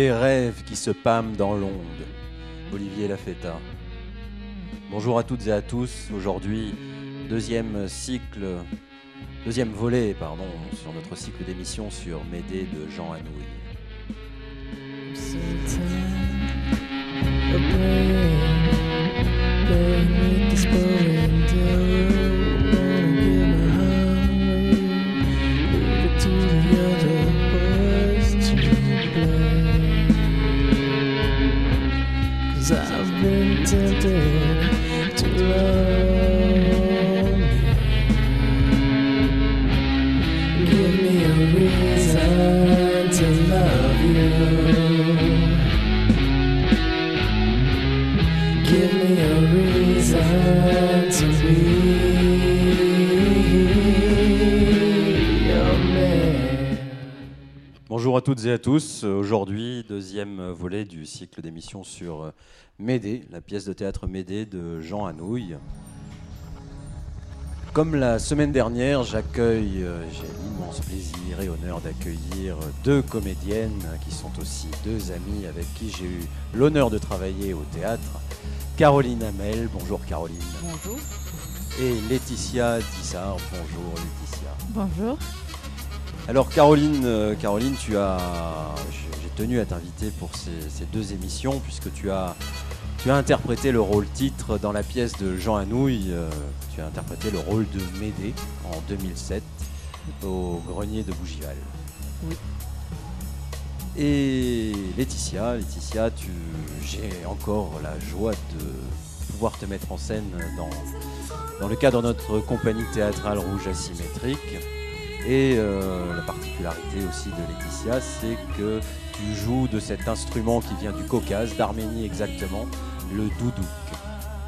Des rêves qui se pâment dans l'onde. Olivier Lafetta. Bonjour à toutes et à tous. Aujourd'hui, deuxième cycle, deuxième volet, pardon, sur notre cycle d'émissions sur Médée de Jean Anouilh. À toutes et à tous. Aujourd'hui, deuxième volet du cycle d'émissions sur Médée, la pièce de théâtre Médée de Jean Anouilh. Comme la semaine dernière, j'accueille, euh, j'ai l'immense plaisir et honneur d'accueillir deux comédiennes qui sont aussi deux amies avec qui j'ai eu l'honneur de travailler au théâtre. Caroline Hamel, bonjour Caroline. Bonjour. Et Laetitia Tissard, bonjour Laetitia. Bonjour. Alors Caroline, euh, Caroline, tu as, j'ai tenu à t'inviter pour ces, ces deux émissions puisque tu as, tu as interprété le rôle titre dans la pièce de Jean Anouilh. euh, tu as interprété le rôle de Médée en 2007 au Grenier de Bougival. Oui. Et Laetitia, Laetitia, tu, j'ai encore la joie de pouvoir te mettre en scène dans, dans le cadre de notre compagnie théâtrale Rouge Asymétrique. Et euh, la particularité aussi de Laetitia, c'est que tu joues de cet instrument qui vient du Caucase, d'Arménie exactement, le doudouk.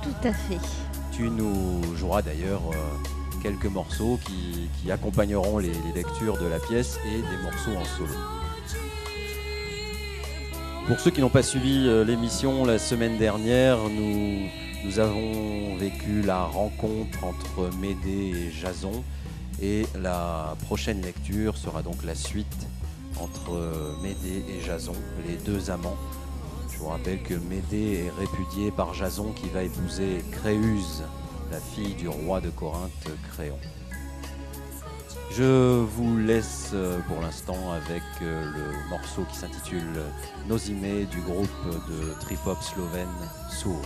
Tout à fait. Tu nous joueras d'ailleurs euh, quelques morceaux qui, qui accompagneront les, les lectures de la pièce et des morceaux en solo. Pour ceux qui n'ont pas suivi euh, l'émission la semaine dernière, nous, nous avons vécu la rencontre entre Médée et Jason. Et la prochaine lecture sera donc la suite entre Médée et Jason, les deux amants. Je vous rappelle que Médée est répudiée par Jason qui va épouser Créuse, la fille du roi de Corinthe, Créon. Je vous laisse euh, pour l'instant avec euh, le morceau qui s'intitule Nozime du groupe de trip-hop slovène Soul.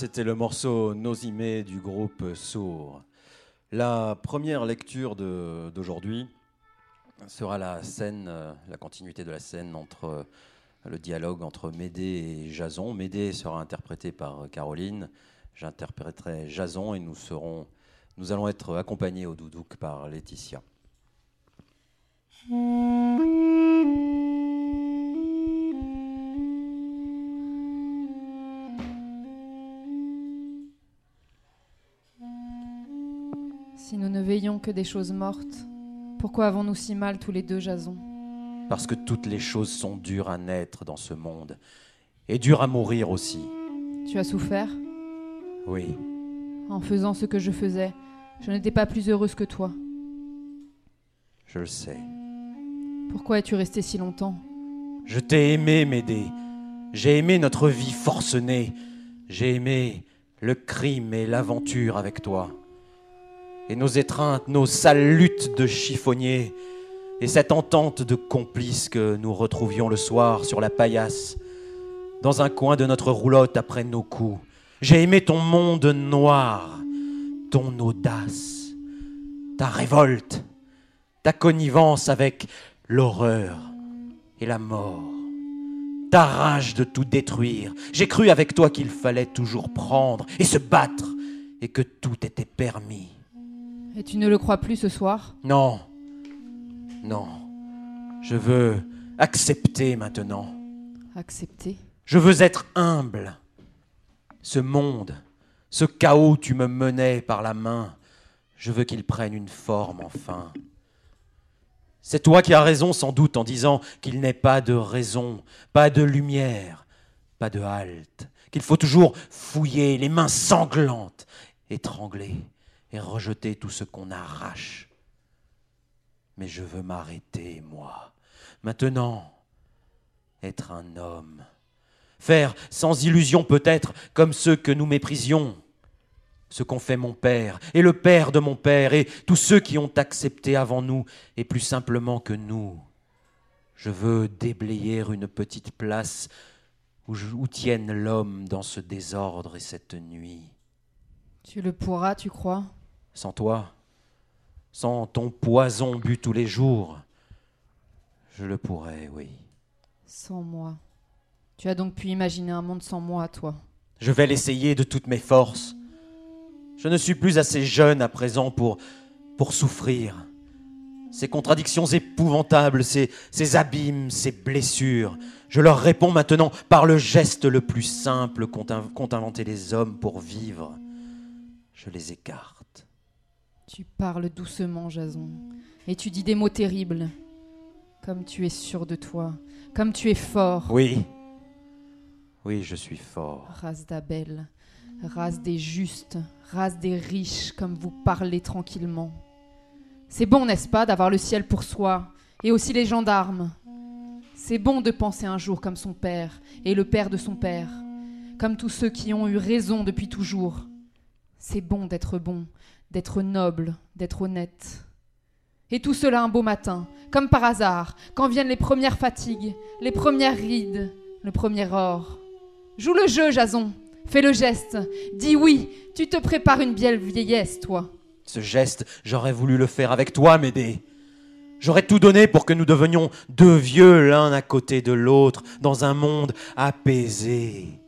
C'était le morceau Nosimé du groupe Sourd. La première lecture d'aujourd'hui sera la scène, euh, la continuité de la scène entre euh, le dialogue entre Médée et Jason. Médée sera interprété par Caroline, j'interpréterai Jason et nous nous allons être accompagnés au doudouk par Laetitia. Si nous ne veillons que des choses mortes, pourquoi avons-nous si mal tous les deux, Jason Parce que toutes les choses sont dures à naître dans ce monde et dures à mourir aussi. Tu as souffert? Oui, En faisant ce que je faisais, je n'étais pas plus heureuse que toi. je le sais. Pourquoi es-tu resté si longtemps? Je t'ai aimé, Médée. J'ai aimé notre vie forcenée. J'ai aimé le crime et l'aventure avec toi. Et nos étreintes, nos sales luttes de chiffonniers. Et cette entente de complices que nous retrouvions le soir sur la paillasse, dans un coin de notre roulotte après nos coups. J'ai aimé ton monde noir, ton audace, ta révolte, ta connivence avec l'horreur et la mort, ta rage de tout détruire. J'ai cru avec toi qu'il fallait toujours prendre et se battre et que tout était permis. Et tu ne le crois plus ce soir? Non, non, je veux accepter maintenant. Accepter Je veux être humble. Ce monde, ce chaos tu me menais par la main, je veux qu'il prenne une forme enfin. C'est toi qui as raison sans doute en disant qu'il n'est pas de raison, pas de lumière, pas de halte, qu'il faut toujours fouiller les mains sanglantes, étrangler et rejeter tout ce qu'on arrache. Mais je veux m'arrêter, moi, maintenant, être un homme, faire sans illusion peut-être comme ceux que nous méprisions, ce qu'ont fait mon père et le père de mon père et tous ceux qui ont accepté avant nous et plus simplement que nous. Je veux déblayer une petite place où, tienne l'homme dans ce désordre et cette nuit. Tu le pourras, tu crois? Sans toi, sans ton poison bu tous les jours, je le pourrais, oui. Sans moi. Tu as donc pu imaginer un monde sans moi, toi. Je vais l'essayer de toutes mes forces. Je ne suis plus assez jeune à présent pour, pour souffrir. Ces contradictions épouvantables, ces, ces abîmes, ces blessures, je leur réponds maintenant par le geste le plus simple qu'ont inventé les hommes pour vivre. Je les écarte. Tu parles doucement, Jason. Et tu dis des mots terribles. Comme tu es sûr de toi. Comme tu es fort. Oui, oui, je suis fort. Race d'Abel. Race des justes. Race des riches, comme vous parlez tranquillement. C'est bon, n'est-ce pas, d'avoir le ciel pour soi. Et aussi les gendarmes? C'est bon de penser un jour comme son père. Et le père de son père. Comme tous ceux qui ont eu raison depuis toujours. C'est bon d'être bon, d'être noble, d'être honnête. Et tout cela un beau matin, comme par hasard, quand viennent les premières fatigues, les premières rides, le premier or. Joue le jeu, Jason. Fais le geste. Dis oui, tu te prépares une belle vieillesse, toi. Ce geste, j'aurais voulu le faire avec toi, Médée. J'aurais tout donné pour que nous devenions deux vieux l'un à côté de l'autre dans un monde apaisé.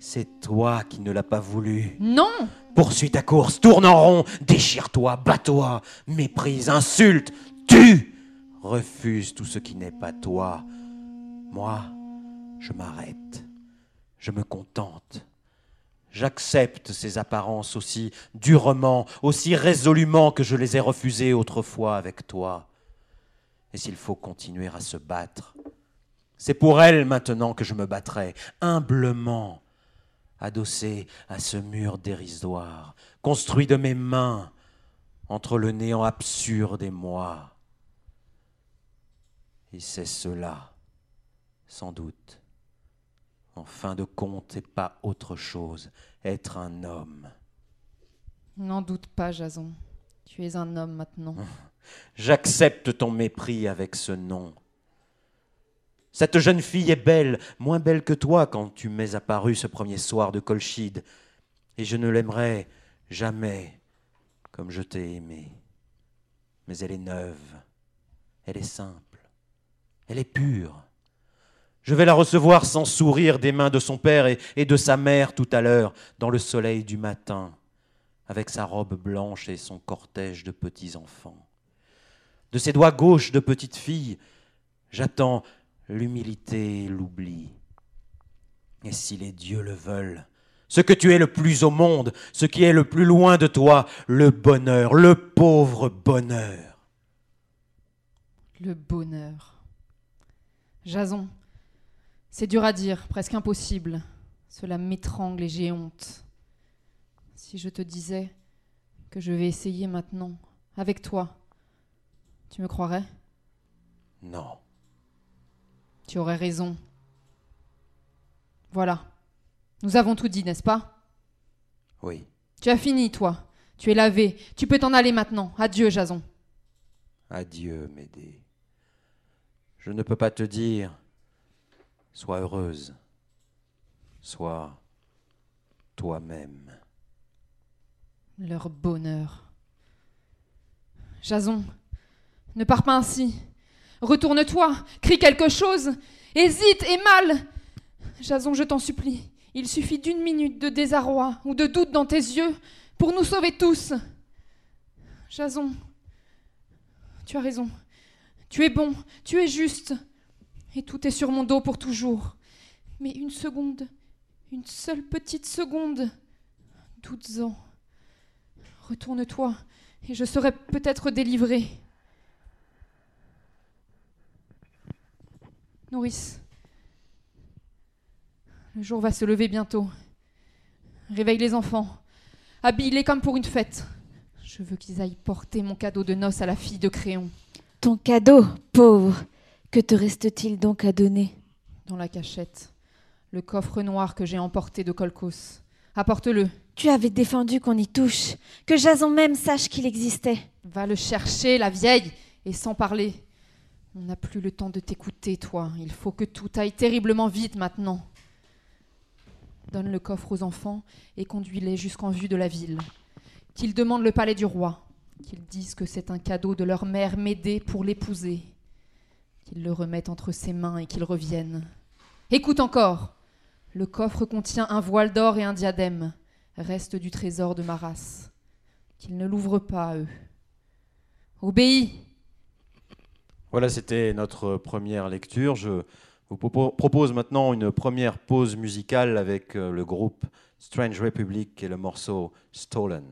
C'est toi qui ne l'as pas voulu. Non Poursuis ta course, tourne en rond, déchire-toi, bats-toi, méprise, insulte, tue. Refuse tout ce qui n'est pas toi. Moi, je m'arrête. Je me contente. J'accepte ces apparences aussi durement, aussi résolument que je les ai refusées autrefois avec toi. Et s'il faut continuer à se battre, c'est pour elle maintenant que je me battrai, humblement, adossé à ce mur dérisoire, construit de mes mains entre le néant absurde et moi. Et c'est cela, sans doute, en fin de compte, et pas autre chose, être un homme. N'en doute pas, Jason. Tu es un homme maintenant. J'accepte ton mépris avec ce nom. Cette jeune fille est belle, moins belle que toi quand tu m'es apparu ce premier soir de Colchide, et je ne l'aimerai jamais comme je t'ai aimé. Mais elle est neuve, elle est simple, elle est pure. Je vais la recevoir sans sourire des mains de son père et, et de sa mère tout à l'heure, dans le soleil du matin, avec sa robe blanche et son cortège de petits-enfants. De ses doigts gauches de petite fille, j'attends l'humilité et l'oubli. Et si les dieux le veulent, ce que tu es le plus au monde, ce qui est le plus loin de toi, le bonheur, le pauvre bonheur. Le bonheur. Jason, c'est dur à dire, presque impossible. Cela m'étrangle et j'ai honte. Si je te disais que je vais essayer maintenant, avec toi, tu me croirais? Non. Tu aurais raison. Voilà. Nous avons tout dit, n'est-ce pas? Oui. Tu as fini, toi. Tu es lavé. Tu peux t'en aller maintenant. Adieu, Jason. Adieu, Médée. Je ne peux pas te dire sois heureuse, sois toi-même. Leur bonheur. Jason, ne pars pas ainsi. Retourne-toi, crie quelque chose. Hésite et mal. Jason, je t'en supplie. Il suffit d'une minute de désarroi ou de doute dans tes yeux pour nous sauver tous. Jason, tu as raison. Tu es bon, tu es juste. Et tout est sur mon dos pour toujours. Mais une seconde, une seule petite seconde. Doutes-en. Retourne-toi, et je serai peut-être délivré. Nourrice, le jour va se lever bientôt. Réveille les enfants. Habille-les comme pour une fête. Je veux qu'ils aillent porter mon cadeau de noces à la fille de Créon. Ton cadeau, pauvre. Que te reste-t-il donc à donner? Dans la cachette. Le coffre noir que j'ai emporté de Colcos. Apporte-le. Tu avais défendu qu'on y touche, que Jason même sache qu'il existait. Va le chercher, la vieille, et sans parler. On n'a plus le temps de t'écouter, toi. Il faut que tout aille terriblement vite maintenant. Donne le coffre aux enfants et conduis-les jusqu'en vue de la ville. Qu'ils demandent le palais du roi. Qu'ils disent que c'est un cadeau de leur mère Médée pour l'épouser. Qu'ils le remettent entre ses mains et qu'ils reviennent. Écoute encore. Le coffre contient un voile d'or et un diadème, reste du trésor de ma race. Qu'ils ne l'ouvrent pas, eux. Obéis. Voilà, c'était notre première lecture. Je vous propo- propose maintenant une première pause musicale avec euh, le groupe Strange Republic et le morceau. Stolen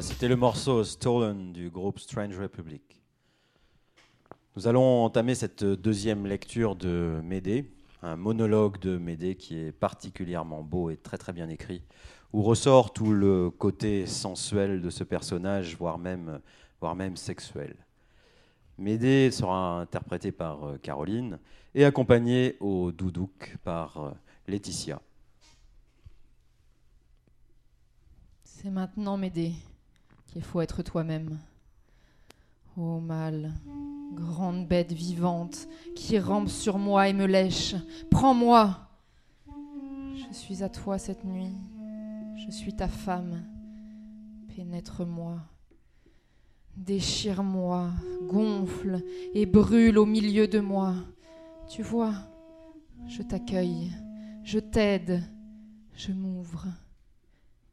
C'était le morceau Stolen du groupe Strange Republic. Nous allons entamer cette deuxième lecture de Médée, un monologue de Médée qui est particulièrement beau et très très bien écrit, où ressort tout le côté sensuel de ce personnage, voire même, voire même sexuel. Médée sera interprétée par euh, Caroline et accompagnée au doudouk par euh, Laetitia. C'est maintenant, Médée, qu'il faut être toi-même. Ô mâle, grande bête vivante, qui rampe sur moi et me lèche, prends-moi. Je suis à toi cette nuit, je suis ta femme. Pénètre-moi, déchire-moi, gonfle et brûle au milieu de moi. Tu vois, je t'accueille, je t'aide, je m'ouvre.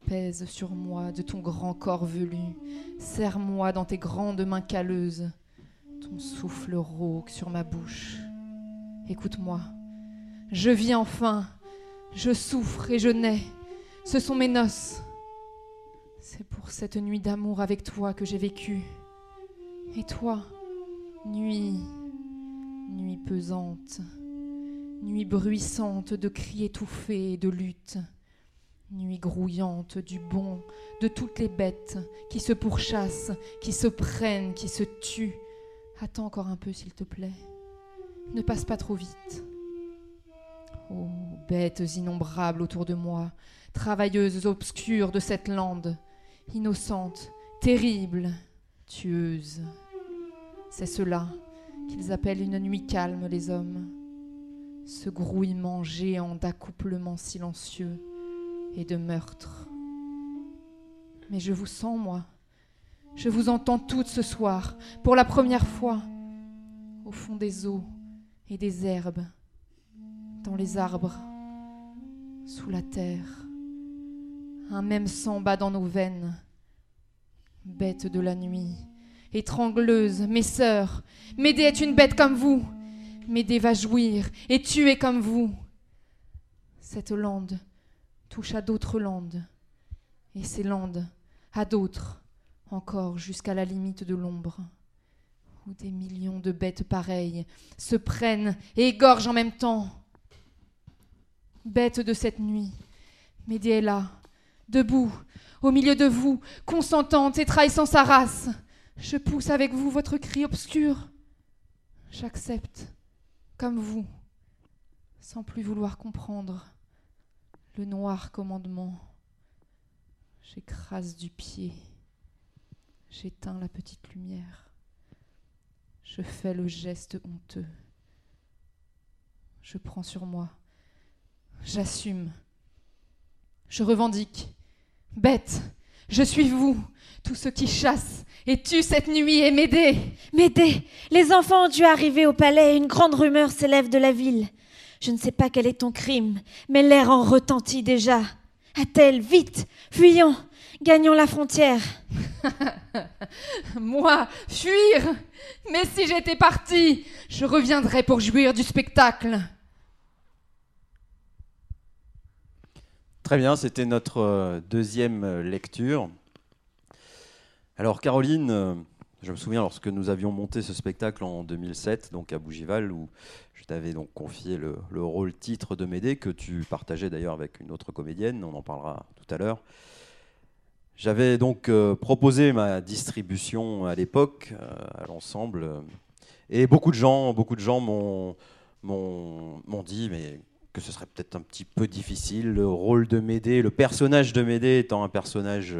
Pèse sur moi de ton grand corps velu, serre-moi dans tes grandes mains calleuses, ton souffle rauque sur ma bouche. Écoute-moi, je vis enfin, je souffre et je nais, ce sont mes noces. C'est pour cette nuit d'amour avec toi que j'ai vécu. Et toi, nuit, nuit pesante, nuit bruissante de cris étouffés et de luttes. Nuit grouillante du bon, de toutes les bêtes qui se pourchassent, qui se prennent, qui se tuent. Attends encore un peu, s'il te plaît. Ne passe pas trop vite. Oh, bêtes innombrables autour de moi, travailleuses obscures de cette lande, innocentes, terribles, tueuses. C'est cela qu'ils appellent une nuit calme, les hommes. Ce grouillement géant d'accouplements silencieux et de meurtre. Mais je vous sens, moi. Je vous entends toutes ce soir, pour la première fois, au fond des eaux et des herbes, dans les arbres, sous la terre. Un même sang bat dans nos veines. Bête de la nuit, étrangleuse, mes sœurs, Médée est une bête comme vous. Médée va jouir et tuer comme vous. Cette lande touche à d'autres landes, et ces landes à d'autres, encore jusqu'à la limite de l'ombre, où des millions de bêtes pareilles se prennent et égorgent en même temps. Bête de cette nuit, Médée est là, debout, au milieu de vous, consentante et trahissant sa race. Je pousse avec vous votre cri obscur. J'accepte, comme vous, sans plus vouloir comprendre le noir commandement. J'écrase du pied. J'éteins la petite lumière. Je fais le geste honteux. Je prends sur moi. J'assume. Je revendique. Bête, je suis vous, tous ceux qui chassent et tuent cette nuit et m'aider. Médée, les enfants ont dû arriver au palais et une grande rumeur s'élève de la ville. Je ne sais pas quel est ton crime, mais l'air en retentit déjà. Attelle, vite, fuyons, gagnons la frontière. Moi, fuir Mais si j'étais partie, je reviendrais pour jouir du spectacle. Très bien, c'était notre euh, deuxième euh, lecture. Alors Caroline, euh, je me souviens lorsque nous avions monté ce spectacle en 2007, donc à Bougival, où je t'avais donc confié le, le rôle titre de Médée, que tu partageais d'ailleurs avec une autre comédienne, on en parlera tout à l'heure. J'avais donc euh, proposé ma distribution à l'époque euh, à l'ensemble, euh, et beaucoup de gens, beaucoup de gens m'ont dit mais que ce serait peut-être un petit peu difficile le rôle de Médée, le personnage de Médée étant un personnage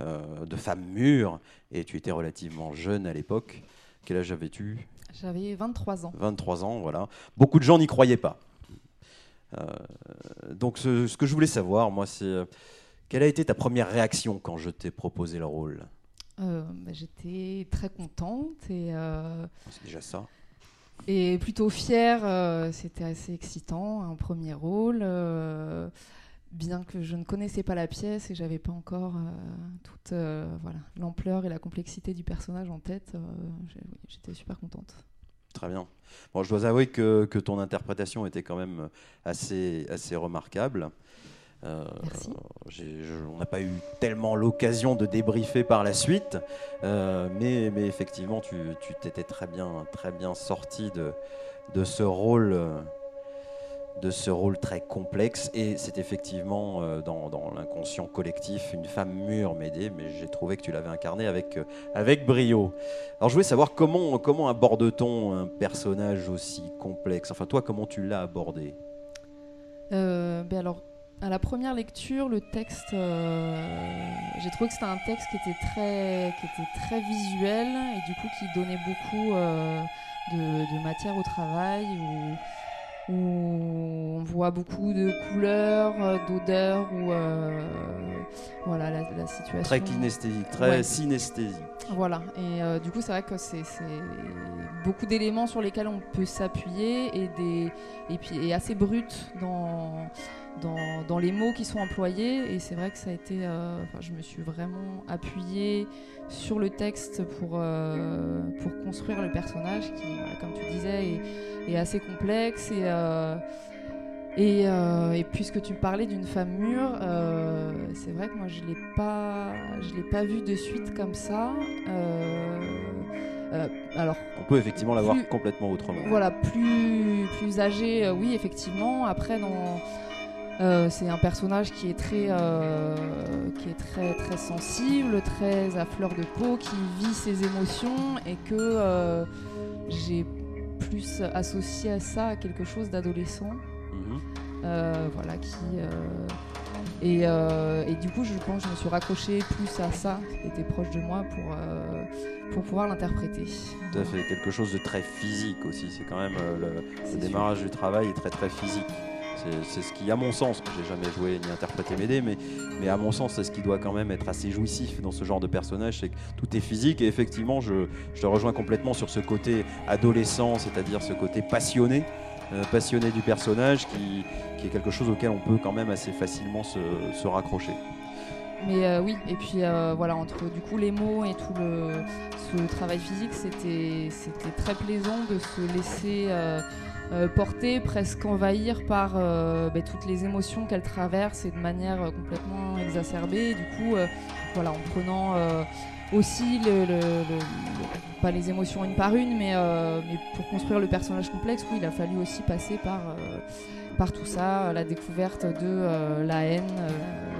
euh, de femme mûre, et tu étais relativement jeune à l'époque. Quel âge avais-tu? J'avais 23 ans. 23 ans, voilà. Beaucoup de gens n'y croyaient pas. Euh, donc ce, ce que je voulais savoir, moi, c'est euh, quelle a été ta première réaction quand je t'ai proposé le rôle? Bah, J'étais très contente et, C'est déjà ça. Et plutôt fière. euh, C'était assez excitant, un premier rôle. euh, bien que je ne connaissais pas la pièce et j'avais pas encore euh, toute voilà l'ampleur et la complexité du personnage en tête, j'étais super contente. Très bien. Bon, je dois avouer que, que ton interprétation était quand même assez, assez remarquable. Euh, je- on n'a pas eu tellement l'occasion de débriefer par la suite, euh, mais, mais effectivement, tu t'étais très bien, très bien sorti de, de ce rôle. de ce rôle très complexe et c'est effectivement euh, dans, dans l'inconscient collectif une femme mûre Médée mais j'ai trouvé que tu l'avais incarné avec, avec brio. Alors je voulais savoir comment, comment aborde-t-on un personnage aussi complexe? Enfin toi comment tu l'as abordé? Ben alors, à la première lecture, le texte, euh, j'ai trouvé que c'était un texte qui était très, qui était très visuel et du coup qui donnait beaucoup euh, de, de matière au travail où, où on voit beaucoup de couleurs, euh, d'odeurs, euh, voilà la, la situation. Très kinesthésique, très Ouais. synesthésique. Voilà, et du coup, c'est vrai que c'est c'est beaucoup d'éléments sur lesquels on peut s'appuyer et, des, et puis et assez brut dans, dans, dans les mots qui sont employés. Et c'est vrai que ça a été. euh, enfin, je me suis vraiment appuyée sur le texte pour, euh, pour construire le personnage qui, voilà, comme tu disais, est, est assez complexe. Et, euh, et, et puisque tu parlais d'une femme mûre, c'est vrai que moi je l'ai pas, je l'ai pas vue de suite comme ça. Euh, alors On peut effectivement l'avoir complètement autrement. voilà, plus, plus âgé, euh, oui, effectivement. Après, dans, euh, c'est un personnage qui est très, euh, qui est très, très sensible, très à fleur de peau, qui vit ses émotions et que euh, j'ai plus associé à ça à quelque chose d'adolescent. Mhm. Voilà, qui. et, et du coup, je pense que je me suis raccrochée plus à ça, qui était proche de moi, pour, pour pouvoir l'interpréter. Tout à fait, quelque chose de très physique aussi. C'est quand même le, démarrage du travail est très très physique. C'est- ce qui, à mon sens, j'ai jamais joué ni interprété Médée, mais, mais à mon sens, c'est ce qui doit quand même être assez jouissif dans ce genre de personnage, c'est que tout est physique et effectivement, je, te rejoins complètement sur ce côté adolescent, c'est-à-dire ce côté passionné, euh, passionné du personnage, qui, qui est quelque chose auquel on peut quand même assez facilement se, raccrocher. Mais euh, oui, et puis euh, voilà, entre du coup les mots et tout le, ce travail physique, c'était très plaisant de se laisser euh, porter, presque envahir par euh, ben, toutes les émotions qu'elle traverse et de manière euh, complètement exacerbée. Du coup, voilà, en prenant aussi pas les émotions une par une, mais, mais pour construire le personnage complexe, il a fallu aussi passer par par tout ça, la découverte de la haine,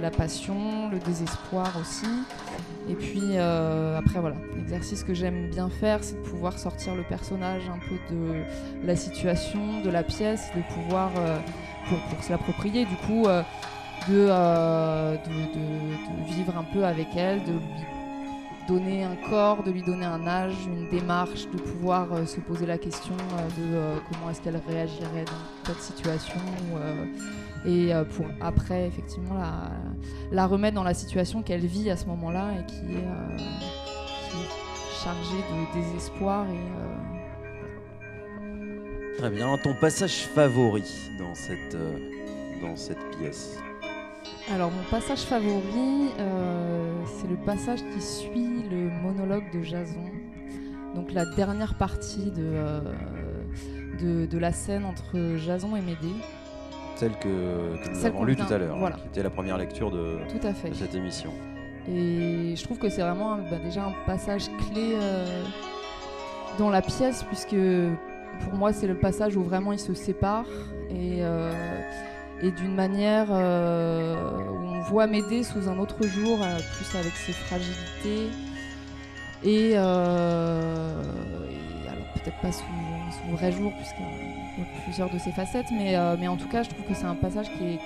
la passion, le désespoir aussi. Et puis euh, après voilà, l'exercice que j'aime bien faire, c'est de pouvoir sortir le personnage un peu de la situation, de la pièce, de pouvoir euh, pour, pour se l'approprier, du coup euh, de, vivre un peu avec elle, de lui donner un corps, de lui donner un âge, une démarche, de pouvoir se poser la question de comment est-ce qu'elle réagirait dans cette situation et euh, pour après effectivement la, la remettre dans la situation qu'elle vit à ce moment-là et qui est, euh, qui est chargée de désespoir et euh, Très bien, ton passage favori dans cette, euh, dans cette pièce Alors mon passage favori, c'est le passage qui suit le monologue de Jason. Donc la dernière partie de, de, de la scène entre Jason et Médée. Celle que, que nous Celle avons lue tout à l'heure, hein, qui était la première lecture de, Tout à fait. de cette émission. Et je trouve que c'est vraiment bah, déjà un passage clé euh, dans la pièce, puisque pour moi c'est le passage où vraiment ils se séparent et, euh, et d'une manière euh, où on voit Médée sous un autre jour, plus avec ses fragilités. Et, peut-être pas sous, vrai jour, puisqu'il y a plusieurs de ses facettes, mais, euh, mais en tout cas je trouve que c'est un passage qui est,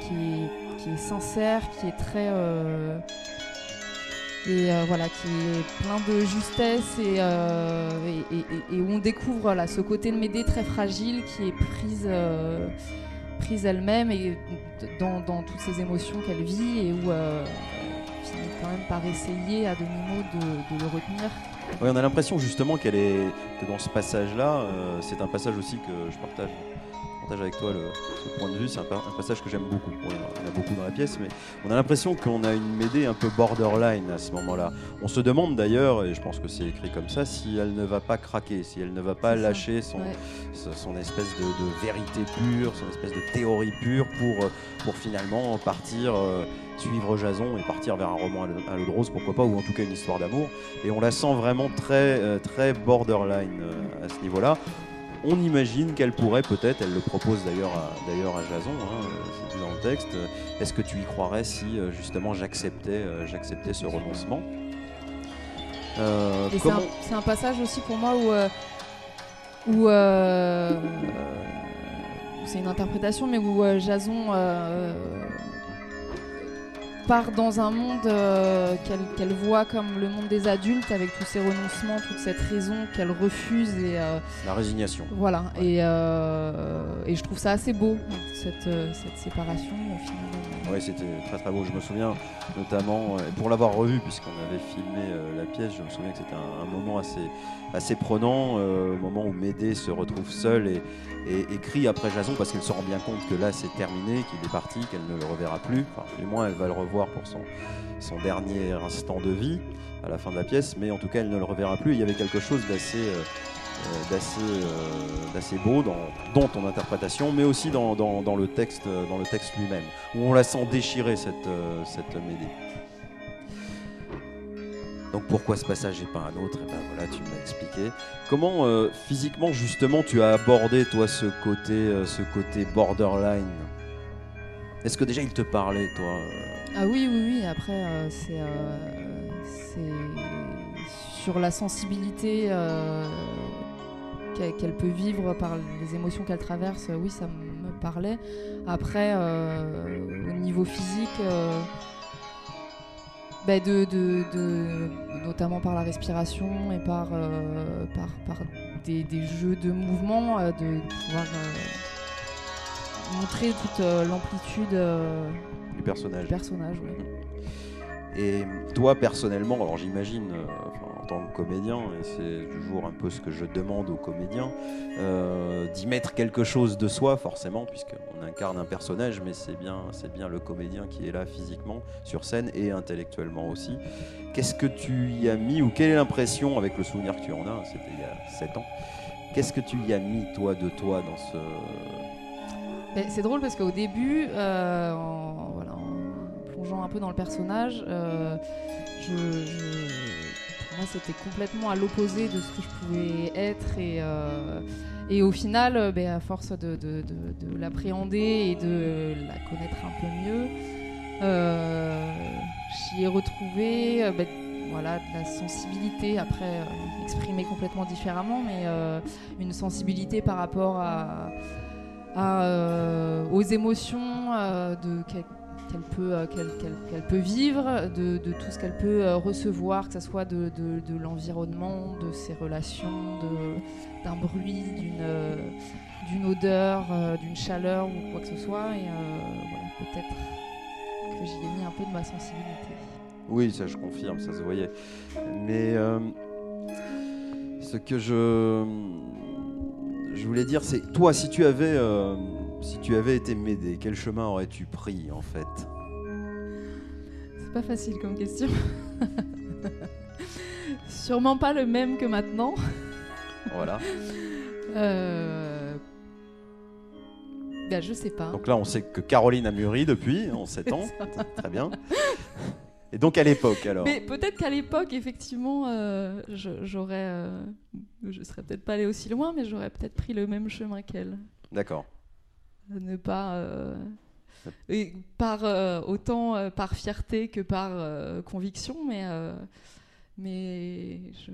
qui, est qui est sincère, qui est très euh, et euh, voilà, qui est plein de justesse et, et, où on découvre ce côté de Médée très fragile qui est prise prise elle-même et dans, dans toutes ses émotions qu'elle vit et où elle finit quand même par essayer à demi-mot de, de le retenir. Oui, on a l'impression justement qu'elle est que dans ce passage-là, euh, c'est un passage aussi que je partage partage avec toi le, ce point de vue. C'est un, pa- un passage que j'aime beaucoup. Y en a beaucoup dans la pièce, mais on a l'impression qu'on a une Médée un peu borderline à ce moment-là. On se demande d'ailleurs, et je pense que c'est écrit comme ça, si elle ne va pas craquer, si elle ne va pas lâcher son, Ouais. son espèce de, de vérité pure, son espèce de théorie pure pour, euh, pour finalement partir, euh, suivre Jason et partir vers un roman à l'eau- de rose, pourquoi pas, ou en tout cas une histoire d'amour. Et on la sent vraiment très, euh, très borderline euh, à ce niveau-là. On imagine qu'elle pourrait peut-être, elle le propose d'ailleurs à, d'ailleurs à Jason, hein, euh, c'est dit dans le texte, est-ce que tu y croirais si justement j'acceptais, j'acceptais ce renoncement? Euh, Et c'est un, c'est un passage aussi pour moi où, euh, où euh, c'est une interprétation, mais où Jason part dans un monde euh, qu'elle voit comme le monde des adultes, avec tous ces renoncements, toute cette raison qu'elle refuse et euh, La résignation. voilà. Et, euh, et je trouve ça assez beau cette, cette séparation au final. Oui, c'était très très beau. Je me souviens notamment, pour l'avoir revu, puisqu'on avait filmé la pièce, je me souviens que c'était un, un moment assez, assez prenant, au moment où Médée se retrouve seule et, et, et crie après Jason, parce qu'elle se rend bien compte que là c'est terminé, qu'il est parti, qu'elle ne le reverra plus. Enfin, du moins, elle va le revoir pour son, dernier instant de vie à la fin de la pièce, mais en tout cas, elle ne le reverra plus. Il y avait quelque chose d'assez. euh, euh, euh, d'assez beau dans, ton interprétation, mais aussi dans, le texte, dans le texte lui-même, où on la sent déchirer cette, cette. Donc pourquoi ce passage et pas un autre? Et ben voilà, tu me l'as expliqué. Comment physiquement justement tu as abordé toi ce côté, ce côté borderline? Est-ce que déjà il te parlait toi Ah oui, oui, oui. Après, euh, c'est euh, c'est sur la sensibilité euh, qu'elle peut vivre par les émotions qu'elle traverse. Oui, ça me parlait. Après, au niveau physique, bah, de, de- notamment par la respiration et par, par, par des, des jeux de mouvement, de pouvoir montrer toute l'amplitude du personnage du personnage. Et toi, personnellement, alors j'imagine, euh, enfin, en tant que comédien, et c'est toujours un peu ce que je demande aux comédiens, euh, d'y mettre quelque chose de soi, forcément, puisqu'on incarne un personnage, mais c'est bien, c'est bien le comédien qui est là physiquement, sur scène et intellectuellement aussi. Qu'est-ce que tu y as mis, ou quelle est l'impression, avec le souvenir que tu en as, c'était il y a 7 ans, qu'est-ce que tu y as mis, toi, de toi, dans ce... C'est drôle parce qu'au début, euh, en, plongeant un peu dans le personnage, euh, je, pour moi c'était complètement à l'opposé de ce que je pouvais être et, euh, au final, ben, à force de, de- de- de l'appréhender et de la connaître un peu mieux, j'y ai retrouvé ben, voilà, de la sensibilité, après exprimée complètement différemment, mais une sensibilité par rapport à, à, euh, aux émotions euh, euh, qu'elle- peut vivre, de, tout ce qu'elle peut recevoir, que ce soit de, de- l'environnement, de ses relations, d'un bruit, d'une odeur, d'une chaleur ou quoi que ce soit. Et voilà, peut-être que j'y ai mis un peu de ma sensibilité. Oui, ça je confirme, ça se voyait. Mais ce que je, je voulais dire, c'est toi, si tu avais, euh, si tu avais été Médée, quel chemin aurais-tu pris en fait? C'est pas facile comme question. Sûrement pas le même que maintenant. Voilà. Euh... Ben, je sais pas. Donc là, on sait que Caroline a mûri depuis, en 7 ans. Très bien. Et donc à l'époque alors Mais peut-être qu'à l'époque, effectivement, euh, je- j'aurais. euh, je serais peut-être pas allée aussi loin, mais j'aurais peut-être pris le même chemin qu'elle. D'accord. Ne pas. euh, et par euh, autant euh, par fierté que par euh, conviction, mais. euh, mais je.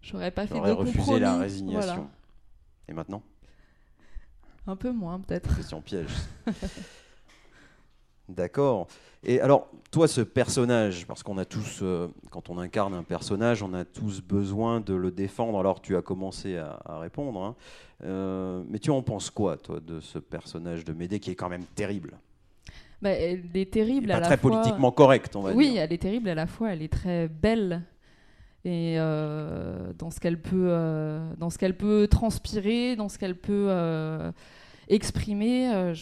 J'aurais pas fait de refusé compromis. la résignation. Voilà. Et maintenant? Un peu moins, peut-être. Question piège. D'accord. Et alors, toi, ce personnage, parce qu'on a tous, euh, quand on incarne un personnage, on a tous besoin de le défendre. Alors, tu as commencé à, à répondre, hein. Euh, mais tu en penses quoi, toi, de ce personnage de Médée qui est quand même terrible? Bah, elle est terrible est à Pas la très fois. politiquement correct, on va oui, dire. elle est terrible à la fois, elle est très belle et euh, dans ce qu'elle peut, dans ce qu'elle peut transpirer, dans ce qu'elle peut exprimée. euh,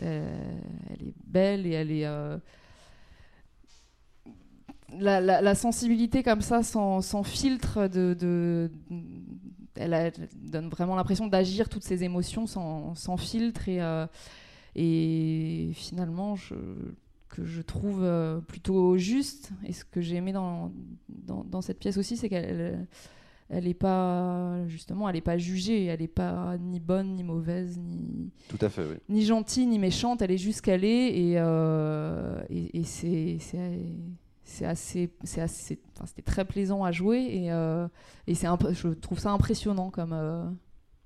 elle est belle et elle est. euh, la, sensibilité comme ça, sans, filtre, de, elle, donne vraiment l'impression d'agir toutes ces émotions sans, filtre et, euh, finalement que je trouve plutôt juste. Et ce que j'ai aimé dans, dans cette pièce aussi, c'est qu'elle elle est pas justement, elle est pas jugée, elle est pas ni bonne ni mauvaise ni Tout à fait, oui. ni gentille ni méchante, elle est juste qu'elle est et, euh, et, et c'est c'est assez c'est assez enfin, c'était très plaisant à jouer et, euh, et c'est je trouve ça impressionnant comme euh,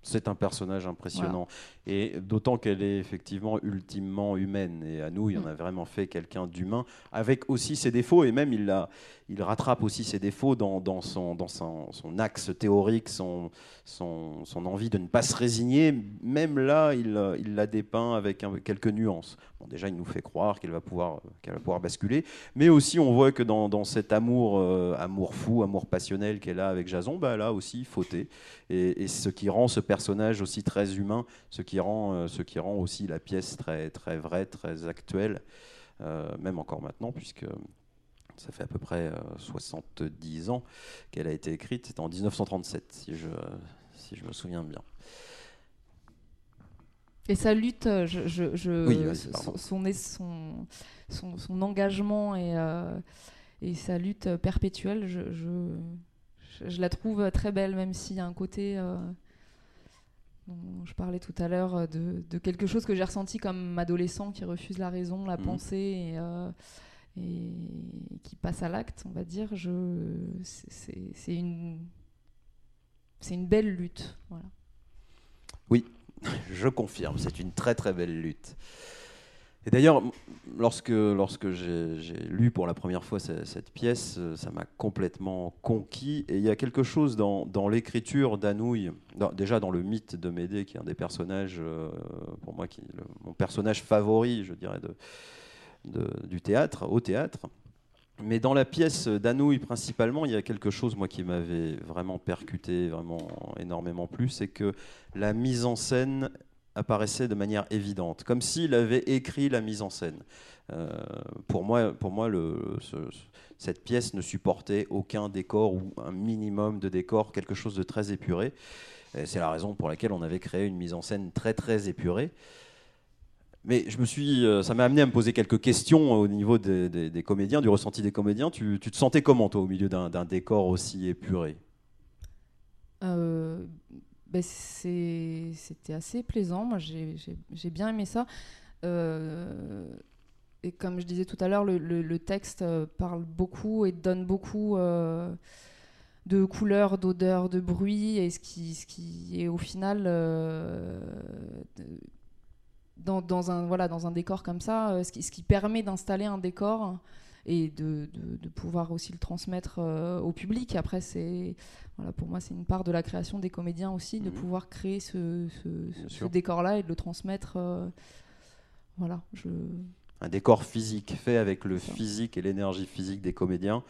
C'est un personnage impressionnant. Et d'autant qu'elle est effectivement ultimement humaine. Et à nous, il en a vraiment fait quelqu'un d'humain, avec aussi ses défauts. Et même, il, l'a- il rattrape aussi ses défauts dans, dans son, dans son, axe théorique, son, son, envie de ne pas se résigner. Même là, il, il la dépeint avec quelques nuances. Bon, déjà, il nous fait croire qu'elle va pouvoir, va pouvoir basculer. Mais aussi, on voit que dans, dans cet amour, euh, amour fou, amour passionnel qu'elle a avec Jason, bah, elle a aussi fauté. Et ce qui rend ce personnage aussi très humain, ce qui rend, euh, ce qui rend aussi la pièce très, très vraie, très actuelle, euh, même encore maintenant, puisque ça fait à peu près euh, 70 ans qu'elle a été écrite. C'était en 1937, si je, si je me souviens bien. et sa lutte euh, je, je, je- Oui, vas-y, son, son, son, engagement et, euh, et sa lutte perpétuelle je, je, je- je la trouve très belle même s'il y a un côté euh, dont je parlais tout à l'heure euh, de, de quelque chose que j'ai ressenti comme adolescent qui refuse la raison, la Mhm. pensée et, euh, et qui passe à l'acte, on va dire. C'est- une, une belle lutte. Voilà. Je confirme, c'est une très très belle lutte. Et d'ailleurs, lorsque, lorsque j'ai lu pour la première fois ce- cette, pièce, euh, ça m'a complètement conquis. Et il y a quelque chose dans, dans l'écriture d'Anouilh, dans- déjà dans le mythe de Médée, qui est un des personnages, euh, pour moi, qui mon personnage favori, je dirais, de, du théâtre, au théâtre. Mais dans la pièce d'Anouilh principalement, il y a quelque chose moi qui m'avait vraiment percuté, vraiment énormément plu, c'est que la mise en scène apparaissait de manière évidente, comme s'il avait écrit la mise en scène. Euh, pour moi, cette pièce ne supportait aucun décor ou un minimum de décor, quelque chose de très épuré. C'est la raison pour laquelle on avait créé une mise en scène très très épurée. Mais je me suis, euh, ça m'a amené à me poser quelques questions au niveau des, comédiens, du ressenti des comédiens. Tu, te sentais comment, toi, au milieu d'un d'un décor aussi épuré? Euh, ben, C'était assez plaisant. Moi, j'ai bien aimé ça. Euh, et comme je disais tout à l'heure, le, texte euh, parle beaucoup et donne beaucoup euh, de couleurs, d'odeurs, de bruit, et ce qui, est au final dans, un, décor comme ça, ce qui permet d'installer un décor et de, de- de pouvoir aussi le transmettre euh, au public. Après, c'est voilà, pour moi, c'est une part de la création des comédiens aussi, de Mhm. pouvoir créer ce, ce- décor-là et de le transmettre. euh, voilà, je, un décor physique fait avec le physique et l'énergie physique des comédiens.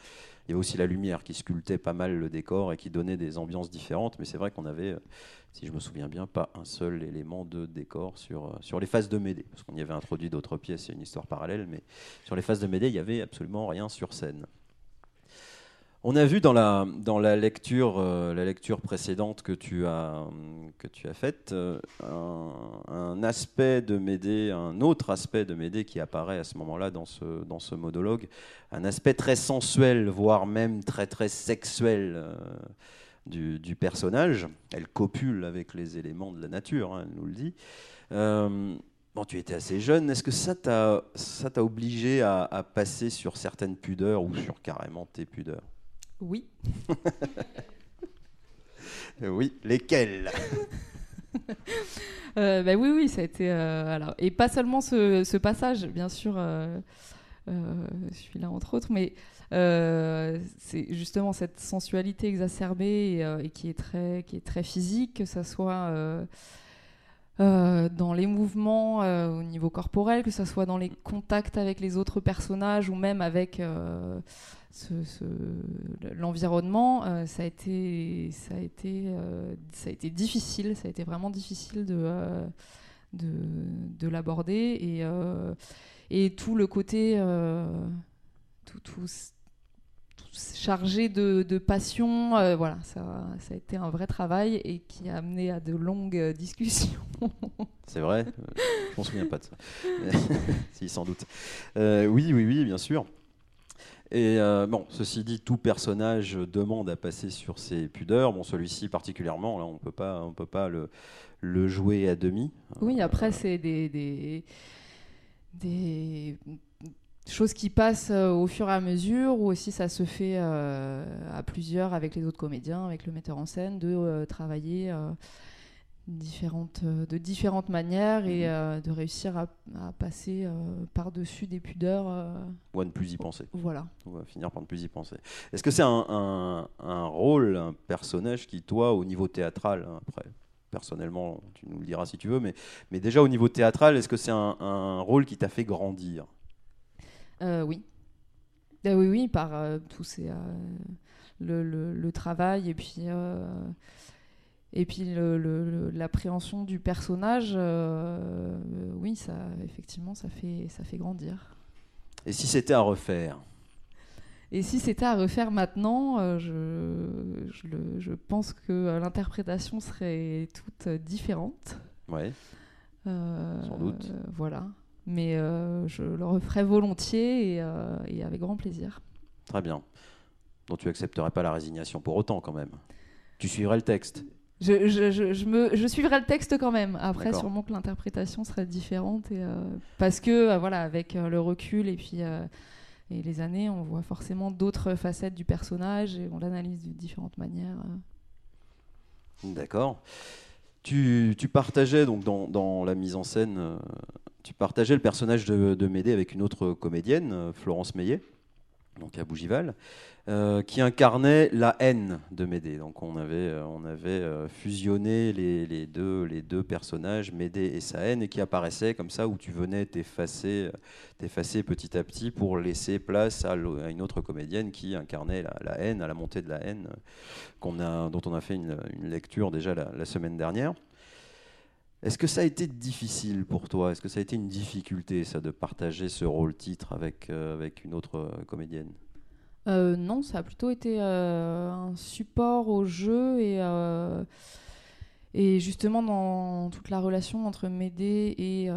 Il y avait aussi la lumière qui sculptait pas mal le décor et qui donnait des ambiances différentes. Mais c'est vrai qu'on avait, euh, si je me souviens bien, pas un seul élément de décor sur, euh, sur les phases de Médée. Parce qu'on y avait introduit d'autres pièces et une histoire parallèle. Mais sur les phases de Médée, il n'y avait absolument rien sur scène. On a vu dans la, dans la, lecture, euh, la lecture précédente que tu as, que tu as faite euh, un, aspect de Médée, un autre aspect de Médée qui apparaît à ce moment-là dans ce, dans ce monologue, un aspect très sensuel, voire même très très sexuel euh, du, du personnage. Elle copule avec les éléments de la nature, hein, elle nous le dit. Bon, tu étais assez jeune. Est-ce que ça t'a ça t'a obligé à, à passer sur certaines pudeurs ou sur carrément tes pudeurs? Oui. Euh, Oui, lesquelles Euh, bah oui, oui, ça a été. euh, alors, et pas seulement ce, ce passage, bien sûr, euh, euh, celui-là entre autres, mais c'est justement cette sensualité exacerbée et, et qui, est très, qui est très physique, que ça soit dans les mouvements au niveau corporel, que ça soit dans les contacts avec les autres personnages ou même avec. L'environnement, euh, ça a été, ça a été, euh, ça a été difficile. Ça a été vraiment difficile de, euh, de, de l'aborder et, tout le côté, tout, tout, chargé de, passion, voilà, ça, a été un vrai travail et qui a amené à de longues discussions. C'est vrai? Je m'en souviens pas de ça. si, sans doute. Oui, oui, oui, bien sûr. Et euh, bon, ceci dit, tout personnage demande à passer sur ses pudeurs. Bon, celui-ci particulièrement, là, on peut pas, on peut pas le, jouer à demi. Oui, après, c'est des, choses qui passent euh, au fur et à mesure, ou aussi ça se fait euh, à plusieurs avec les autres comédiens, avec le metteur en scène, de travailler différentes, euh, de différentes manières et Mhm. euh, de réussir à, à passer euh, par-dessus des pudeurs. euh, Ou à ne plus y penser. voilà. On va finir par ne plus y penser. Est-ce que c'est un, un- un rôle, un personnage qui, toi, au niveau théâtral, hein, après, personnellement, tu nous le diras si tu veux, mais, mais déjà au niveau théâtral, est-ce que c'est un, un rôle qui t'a fait grandir? Oui. Euh, oui, oui, par tous ces, le, le- le travail et puis, et puis l'appréhension du personnage, euh, oui, ça, effectivement, ça fait, ça fait grandir. Et si c'était à refaire? Et si c'était à refaire maintenant, euh, je, je, le- je pense que euh, l'interprétation serait toute euh, différente. Ouais. Euh, Sans doute. euh, voilà. Mais euh, je le referais volontiers et, euh, et avec grand plaisir. Très bien. Donc tu accepterais pas la résignation pour autant quand même? Tu suivrais le texte? Je, je, je, je me, je suivrai le texte quand même. Après, sûrement que l'interprétation serait différente. Et, euh, parce que, euh, voilà, avec euh, le recul et puis et les années, on voit forcément d'autres facettes du personnage et on l'analyse de différentes manières. D'accord. Tu, tu partageais donc dans, dans la mise en scène, tu partageais le personnage de, de Médée avec une autre comédienne, Florence Meillet, donc à Bougival, euh, qui incarnait la haine de Médée. Donc on avait, euh, euh, fusionné les, deux, personnages, Médée et sa haine, et qui apparaissaient comme ça où tu venais t'effacer, petit à petit pour laisser place à, une autre comédienne qui incarnait la, haine, à la montée de la haine, dont on a fait une, lecture déjà la semaine dernière. Est-ce que ça a été difficile pour toi? Est-ce que ça a été une difficulté, ça, de partager ce rôle-titre avec, euh, avec une autre euh, comédienne? Euh, non, ça a plutôt été un support au jeu et, et justement dans toute la relation entre Médée et,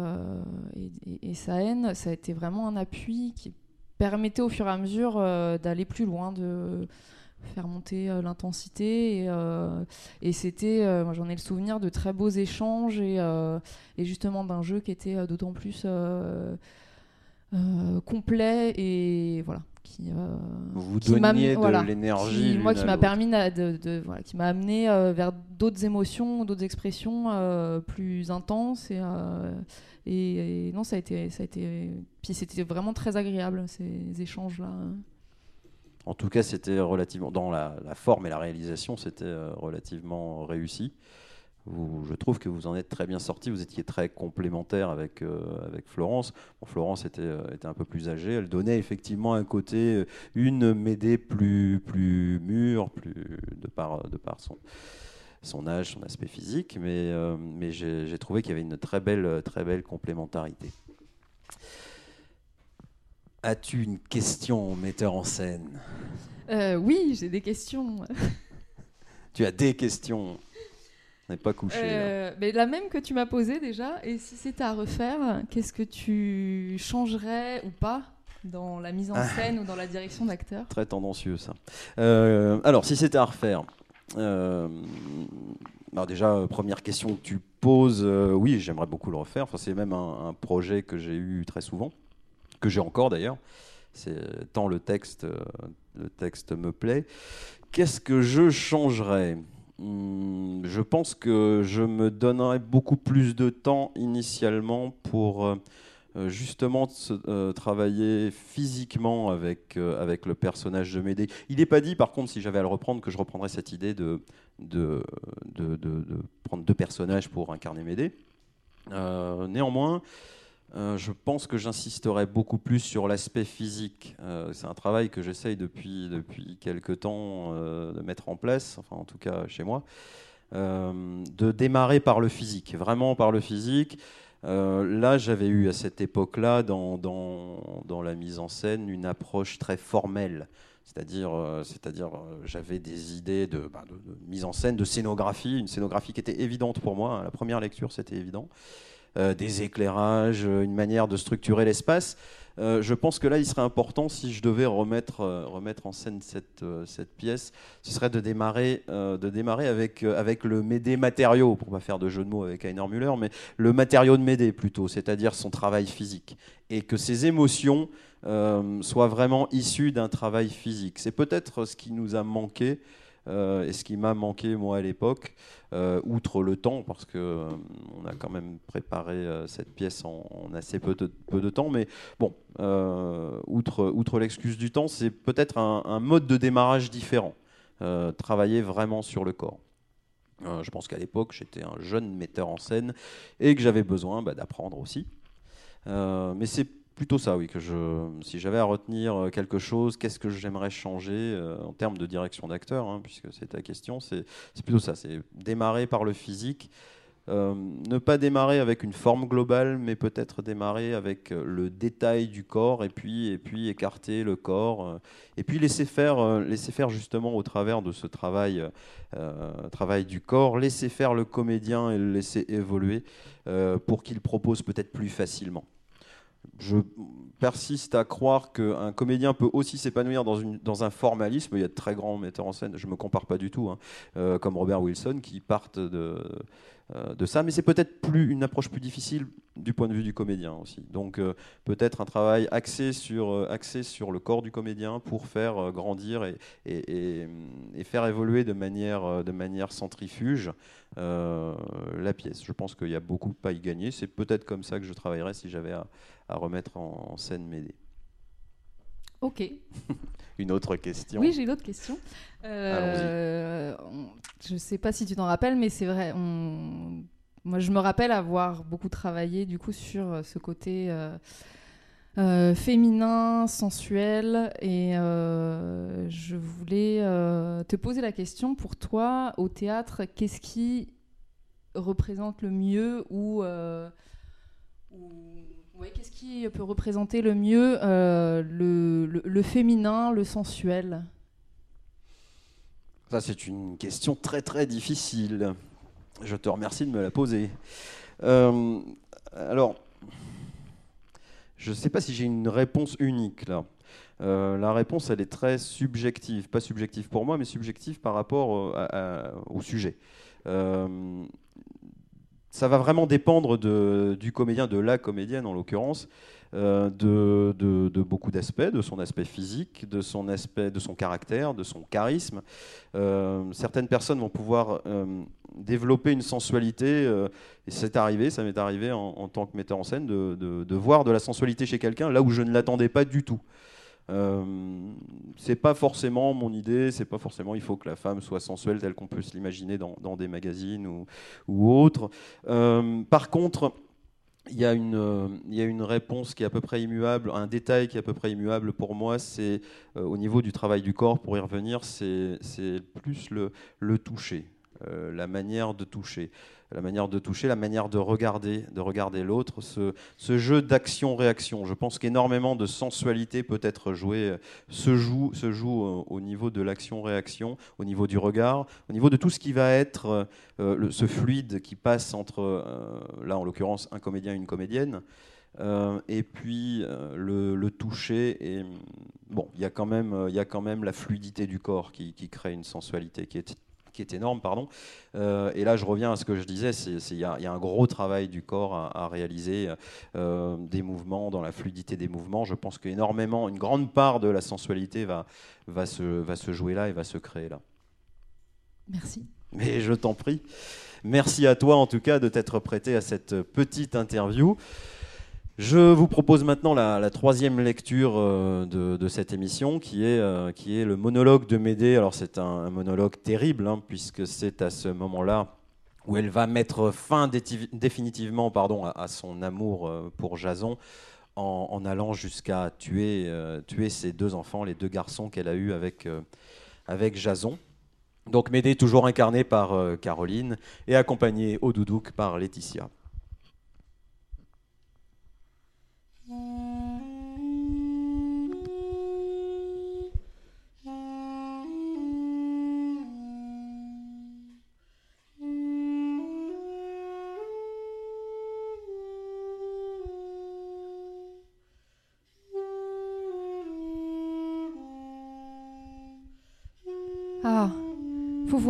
et, ça a été vraiment un appui qui permettait au fur et à mesure d'aller plus loin, de faire monter euh, l'intensité et, euh, et c'était, euh, j'en ai le souvenir de très beaux échanges et, et justement d'un jeu qui était d'autant plus complet et voilà qui euh, Vous qui donniez de voilà, l'énergie. qui- moi qui m'a permis de, de- voilà, qui m'a amené euh, vers d'autres émotions d'autres expressions euh, plus intenses et, et, et non ça a été ça a été puis c'était vraiment très agréable ces échanges là En tout cas, c'était relativement dans la, forme et la réalisation, c'était euh, relativement réussi. Je trouve que vous en êtes très bien sorti. Vous étiez très complémentaire avec euh, avec Florence. Florence était euh, était un peu plus âgée. Elle donnait effectivement un côté, une Médée plus plus mûre, plus de par de par son son âge, son aspect physique, mais, mais j'ai j'ai trouvé qu'il y avait une très belle, très belle complémentarité. As-tu une question metteur en scène? Euh, oui j'ai des questions Tu as des questions. On n'est pas couché. là. Euh, mais la même que tu m'as posée déjà et si c'était à refaire qu'est-ce que tu changerais ou pas dans la mise en Ah. scène ou dans la direction d'acteur? Très tendancieux ça. Euh, alors, si c'était à refaire, alors déjà, première question que tu poses, oui, j'aimerais beaucoup le refaire. Enfin, c'est même un, un projet que j'ai eu très souvent, que j'ai encore d'ailleurs. C'est tant le texte, euh, le texte me plaît. Qu'est-ce que je changerais? Hmm, Je pense que je me donnerais beaucoup plus de temps initialement pour euh, euh, justement euh, travailler physiquement avec, euh, le personnage de Médée. Il n'est pas dit, par contre, si j'avais à le reprendre, que je reprendrais cette idée de, de, prendre deux personnages pour incarner Médée. Euh, néanmoins, euh, je pense que j'insisterai beaucoup plus sur l'aspect physique. Euh, c'est un travail que j'essaye depuis, depuis quelques temps euh, de mettre en place, enfin en tout cas chez moi, de démarrer par le physique, vraiment par le physique. Là, j'avais eu à cette époque-là, dans, dans, dans la mise en scène, une approche très formelle. C'est-à-dire, c'est-à-dire j'avais des idées de, ben, de- mise en scène, de scénographie, une scénographie qui était évidente pour moi. À la première lecture, c'était évident. Euh, des éclairages, euh, une manière de structurer l'espace. Euh, je pense que là, il serait important, si je devais remettre, remettre en scène cette, cette pièce, ce serait de démarrer, de démarrer avec, avec le Médée matériau, pour pas faire de jeu de mots avec Heiner Müller, mais le matériau de Médée plutôt, c'est-à-dire son travail physique. Et que ses émotions soient vraiment issues d'un travail physique. C'est peut-être ce qui nous a manqué. Euh, et ce qui m'a manqué moi à l'époque, euh, outre le temps, parce que euh, on a quand même préparé cette pièce en, assez peu de, temps, mais bon, outre, l'excuse du temps, c'est peut-être un, mode de démarrage différent, travailler vraiment sur le corps. Je pense qu'à l'époque, j'étais un jeune metteur en scène et que j'avais besoin bah, d'apprendre aussi. Mais c'est plutôt ça, oui, que je, si j'avais à retenir euh, quelque chose, qu'est-ce que j'aimerais changer euh, en termes de direction d'acteur, hein, puisque c'est ta question, c'est plutôt ça, c'est démarrer par le physique, euh, ne pas démarrer avec une forme globale, mais peut-être démarrer avec le détail du corps et puis, et puis écarter le corps, et puis laisser faire, laisser faire justement au travers de ce travail, travail du corps, laisser faire le comédien et le laisser évoluer pour qu'il propose peut-être plus facilement. Je persiste à croire qu'un comédien peut aussi s'épanouir dans, un formalisme. Il y a de très grands metteurs en scène, je ne me compare pas du tout, hein, euh, comme Robert Wilson, qui partent de, euh, de ça. Mais c'est peut-être plus une approche plus difficile du point de vue du comédien aussi. Donc euh, peut-être un travail axé sur, le corps du comédien pour faire grandir et, faire évoluer de manière, centrifuge la pièce. Je pense qu'il y a beaucoup à y gagner. C'est peut-être comme ça que je travaillerais si j'avais à, à remettre en, en scène Médée. Ok. Une autre question Oui, j'ai une autre question. Euh, je ne sais pas si tu t'en rappelles, mais c'est vrai. on- Moi, je me rappelle avoir beaucoup travaillé du coup sur euh, ce côté euh, euh, féminin, sensuel, et je voulais te poser la question pour toi au théâtre, qu'est-ce qui représente le mieux ou, ou- qu'est-ce qui peut représenter le mieux euh, le, le- féminin, le sensuel? Ça, c'est une question très très difficile. Je te remercie de me la poser. Euh, alors, je ne sais pas si j'ai une réponse unique là. Euh, la réponse, elle est très subjective. Pas subjective pour moi, mais subjective par rapport au sujet. Ça va vraiment dépendre du comédien, de la comédienne en l'occurrence, euh, de, beaucoup d'aspects, de son aspect physique, de son aspect, de son caractère, de son charisme. Euh, certaines personnes vont pouvoir euh, développer une sensualité, et c'est arrivé, ça m'est arrivé en, en tant que metteur en scène, de voir de la sensualité chez quelqu'un là où je ne l'attendais pas du tout. Euh, c'est pas forcément mon idée, c'est pas forcément il faut que la femme soit sensuelle telle qu'on peut l'imaginer dans, des magazines ou, ou autres. Euh, par contre, il y, a une, réponse qui est à peu près immuable, un détail qui est à peu près immuable pour moi, c'est euh, au niveau du travail du corps, pour y revenir, c'est plus le, le toucher, euh, la manière de toucher, la manière de toucher, la manière de regarder, de regarder l'autre, ce, jeu d'action-réaction. Je pense qu'énormément de sensualité peut être joué, euh, se joue, se joue euh, au niveau de l'action-réaction, au niveau du regard, au niveau de tout ce qui va être euh, ce fluide qui passe entre, là en l'occurrence, un comédien et une comédienne. Et puis le, toucher bon il y a quand même y a quand même la fluidité du corps qui, qui crée une sensualité qui est qui est énorme pardon Euh, et là je reviens à ce que je disais il y, a il y a un gros travail du corps à, à réaliser euh, des mouvements dans la fluidité des mouvements je pense qu'énormément une grande part de la sensualité va va se va se jouer là et va se créer là Merci. mais je t'en prie. Merci à toi en tout cas de t'être prêté à cette petite interview. Je vous propose maintenant la, troisième lecture euh, de, cette émission qui est, euh, qui est le monologue de Médée. Alors c'est un, monologue terrible hein, puisque c'est à ce moment-là où elle va mettre fin définitivement à, son amour euh, pour Jason en, allant jusqu'à tuer, ses deux enfants, les deux garçons qu'elle a eus avec, avec Jason. Donc Médée toujours incarnée par Caroline et accompagnée au doudouk par Laetitia.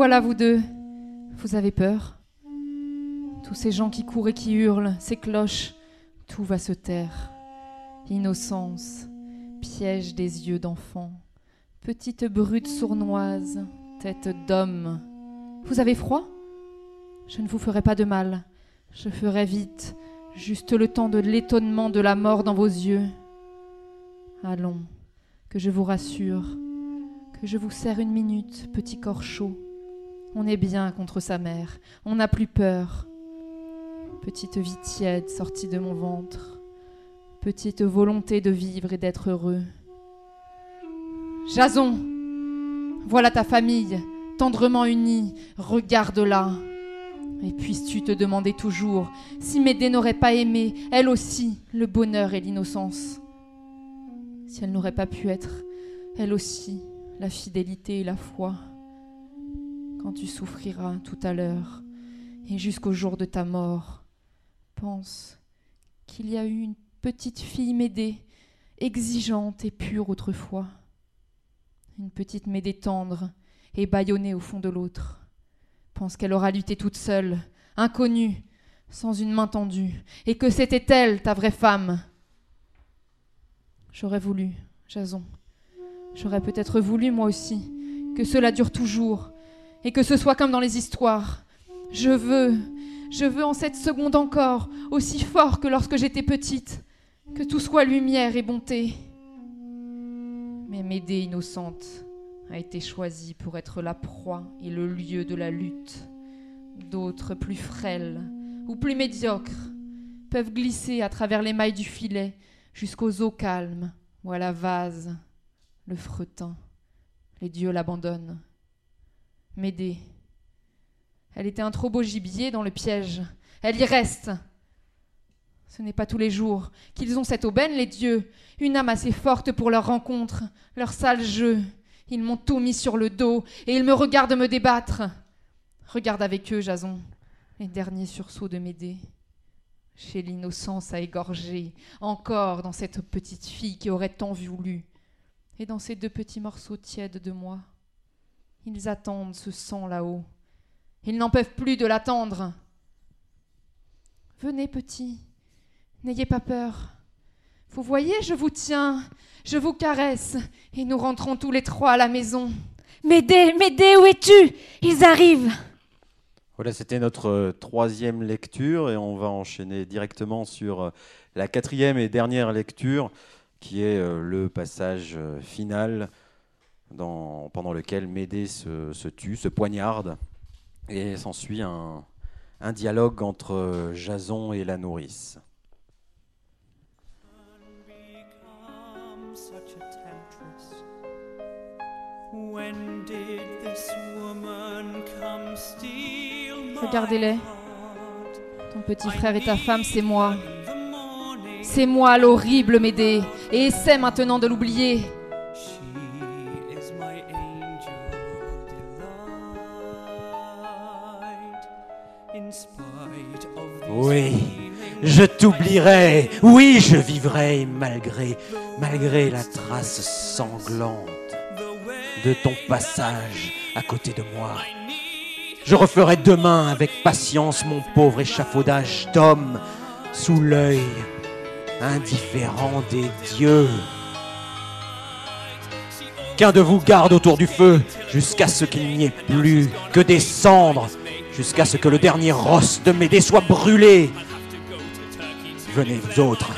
Voilà, vous deux. Vous avez peur Tous ces gens qui courent et qui hurlent, ces cloches, tout va se taire. Innocence, piège des yeux d'enfant, petite brute sournoise, tête d'homme. Vous avez froid? Je ne vous ferai pas de mal. Je ferai vite, juste le temps de l'étonnement de la mort dans vos yeux. Allons, que je vous rassure que je vous serre une minute, petit corps chaud. On est bien contre sa mère, on n'a plus peur. Petite vie tiède sortie de mon ventre, petite volonté de vivre et d'être heureux. Jason, voilà ta famille, tendrement unie, regarde-la. Et puisses-tu te demander toujours si Médée n'aurait pas aimé, elle aussi, le bonheur et l'innocence Si elle n'aurait pas pu être, elle aussi, la fidélité et la foi. Quand tu souffriras tout à l'heure et jusqu'au jour de ta mort, pense qu'il y a eu une petite fille Médée, exigeante et pure autrefois. Une petite Médée tendre et bâillonnée au fond de l'autre. Pense qu'elle aura lutté toute seule, inconnue, sans une main tendue, et que c'était elle, ta vraie femme. J'aurais voulu, Jason, J'aurais peut-être voulu, moi aussi, que cela dure toujours, et que ce soit comme dans les histoires. Je veux, je veux en cette seconde encore, aussi fort que lorsque j'étais petite, que tout soit lumière et bonté. Mais Médée innocente a été choisie pour être la proie et le lieu de la lutte. D'autres plus frêles ou plus médiocres peuvent glisser à travers les mailles du filet jusqu'aux eaux calmes ou à la vase le fretin. Les dieux l'abandonnent. Médée. Elle était un trop beau gibier dans le piège. Elle y reste. Ce n'est pas tous les jours qu'ils ont cette aubaine, les dieux, une âme assez forte pour leur rencontre, leur sale jeu. Ils m'ont tout mis sur le dos et ils me regardent me débattre. Regarde avec eux, Jason, les derniers sursauts de Médée. Chez l'innocence à égorger, encore dans cette petite fille qui aurait tant voulu, et dans ces deux petits morceaux tièdes de moi. Ils attendent ce sang là-haut. Ils n'en peuvent plus de l'attendre. Venez, petit, n'ayez pas peur. Vous voyez, je vous tiens, je vous caresse, et nous rentrons tous les trois à la maison. Médée, Médée, où es-tu? Ils arrivent. Voilà, c'était notre euh, troisième lecture et on va enchaîner directement sur euh, la quatrième et dernière lecture qui est euh, le passage euh, final pendant lequel Médée se, tue, se poignarde et s'ensuit un, un dialogue entre euh, Jason et la nourrice. Regardez-les. Ton petit frère et ta femme, c'est moi. C'est moi l'horrible Médée, et essaie maintenant de l'oublier. Oui, Je t'oublierai, oui, je vivrai malgré, malgré la trace sanglante de ton passage à côté de moi. Je referai demain avec patience mon pauvre échafaudage d'homme sous l'œil indifférent des dieux. Qu'un de vous garde autour du feu jusqu'à ce qu'il n'y ait plus que des cendres, jusqu'à ce que le dernier rosse de Médée soit brûlé. Venez vous autres,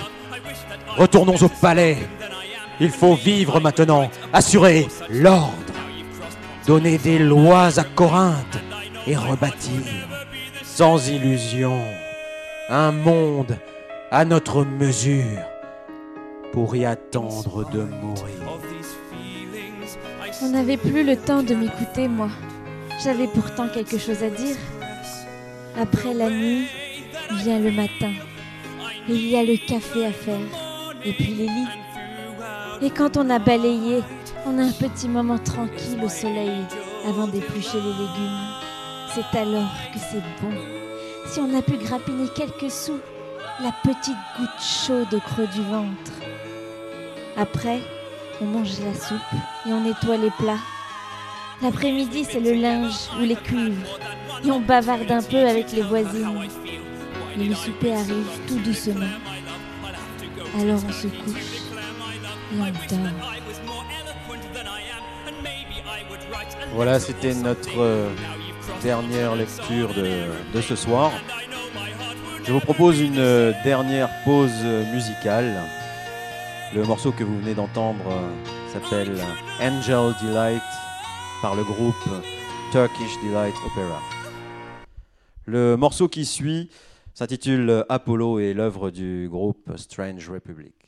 retournons au palais. Il faut vivre maintenant, assurer l'ordre, donner des lois à Corinthe et rebâtir sans illusion, un monde à notre mesure, pour y attendre de mourir. On n'avait plus le temps de m'écouter, moi. J'avais pourtant quelque chose à dire. Après la nuit, vient le matin. Et il y a le café à faire. Et puis les lits. Et quand on a balayé, on a un petit moment tranquille au soleil avant d'éplucher les légumes. C'est alors que c'est bon. Si on a pu grappiner quelques sous, la petite goutte chaude au creux du ventre. Après, on mange la soupe et on nettoie les plats. L'après-midi, c'est le linge ou les cuivres. Et on bavarde un peu avec les voisines. Et le souper arrive tout doucement. Alors on se couche et on dort. Voilà, c'était notre euh, dernière lecture de, de ce soir. Je vous propose une euh, dernière pause musicale. Le morceau que vous venez d'entendre euh, s'appelle Angel Delight par le groupe Turkish Delight Opera. Le morceau qui suit s'intitule Apollo et l'œuvre du groupe Strange Republic.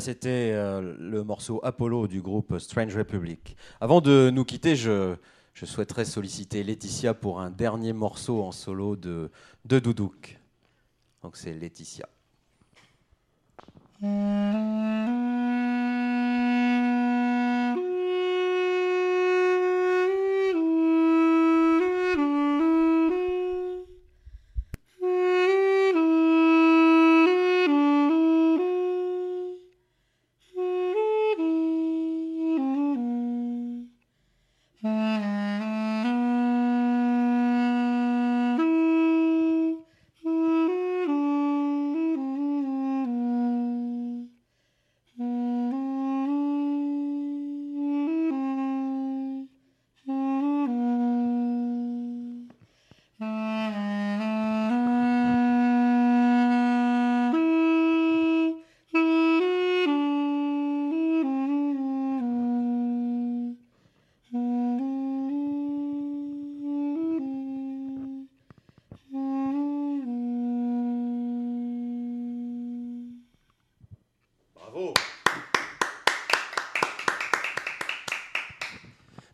C'était euh, le morceau Apollo du groupe Strange Republic. Avant de nous quitter, je, souhaiterais solliciter Laetitia pour un dernier morceau en solo de, Doudouk. Donc c'est Laetitia.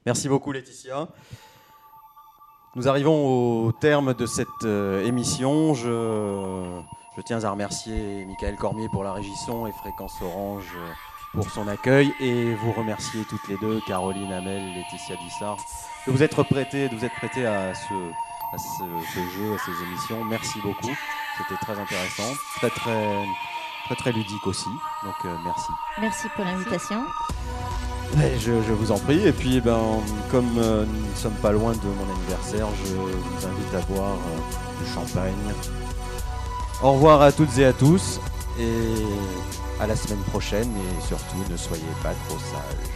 Merci beaucoup Laetitia. Nous arrivons au terme de cette euh, émission. Je, je tiens à remercier Michael Cormier pour la régisson et Fréquence Orange pour son accueil et vous remercier toutes les deux, Caroline Hamel, Laetitia Dissart, de vous être prêtées, vous à ce jeu, à ces émissions. Merci beaucoup. C'était très intéressant, très très très très ludique aussi. Donc euh, merci. Merci pour l'invitation. Je, vous en prie. Et puis, ben, comme euh, nous ne sommes pas loin de mon anniversaire, je vous invite à boire euh, du champagne. Au revoir à toutes et à tous. Et à la semaine prochaine. Et surtout, ne soyez pas trop sages.